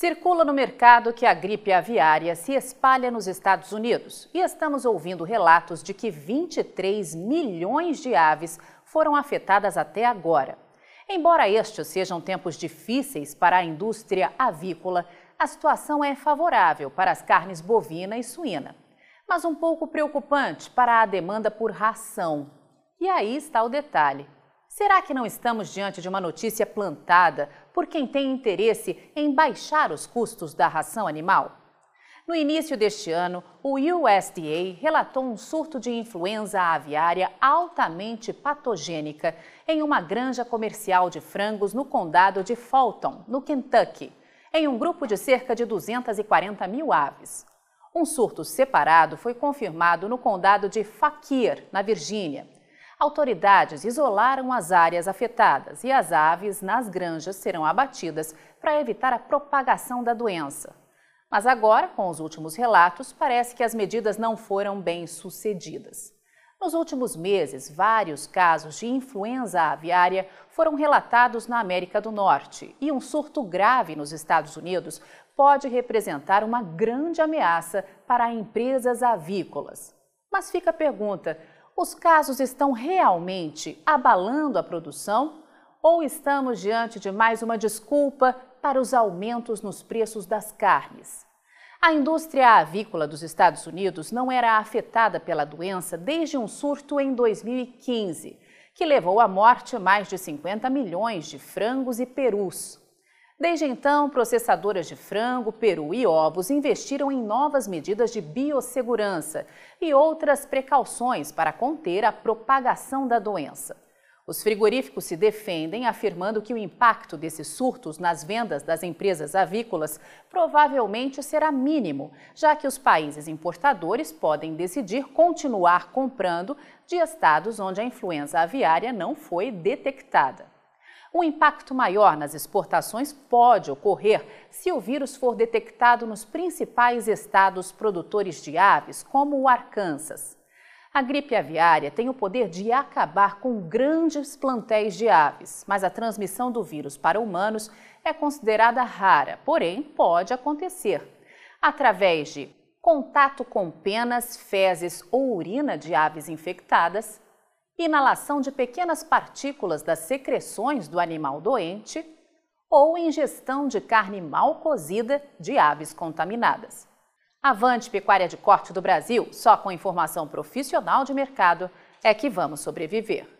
Circula no mercado que a gripe aviária se espalha nos Estados Unidos e estamos ouvindo relatos de que 23 milhões de aves foram afetadas até agora. Embora estes sejam tempos difíceis para a indústria avícola, a situação é favorável para as carnes bovina e suína, mas um pouco preocupante para a demanda por ração. E aí está o detalhe. Será que não estamos diante de uma notícia plantada por quem tem interesse em baixar os custos da ração animal? No início deste ano, o USDA relatou um surto de influenza aviária altamente patogênica em uma granja comercial de frangos no condado de Fulton, no Kentucky, em um grupo de cerca de 240 mil aves. Um surto separado foi confirmado no condado de Fauquier, na Virgínia autoridades isolaram as áreas afetadas e as aves nas granjas serão abatidas para evitar a propagação da doença. Mas agora, com os últimos relatos, parece que as medidas não foram bem sucedidas. Nos últimos meses, vários casos de influenza aviária foram relatados na América do Norte e um surto grave nos Estados Unidos pode representar uma grande ameaça para empresas avícolas. Mas fica a pergunta: os casos estão realmente abalando a produção ou estamos diante de mais uma desculpa para os aumentos nos preços das carnes? A indústria avícola dos Estados Unidos não era afetada pela doença desde um surto em 2015, que levou à morte mais de 50 milhões de frangos e perus. Desde então, processadoras de frango, peru e ovos investiram em novas medidas de biossegurança e outras precauções para conter a propagação da doença. Os frigoríficos se defendem, afirmando que o impacto desses surtos nas vendas das empresas avícolas provavelmente será mínimo, já que os países importadores podem decidir continuar comprando de estados onde a influenza aviária não foi detectada. Um impacto maior nas exportações pode ocorrer se o vírus for detectado nos principais estados produtores de aves, como o Arkansas. A gripe aviária tem o poder de acabar com grandes plantéis de aves, mas a transmissão do vírus para humanos é considerada rara, porém pode acontecer. Através de contato com penas, fezes ou urina de aves infectadas, inalação de pequenas partículas das secreções do animal doente ou ingestão de carne mal cozida de aves contaminadas. Avante Pecuária de Corte do Brasil, só com informação profissional de mercado é que vamos sobreviver.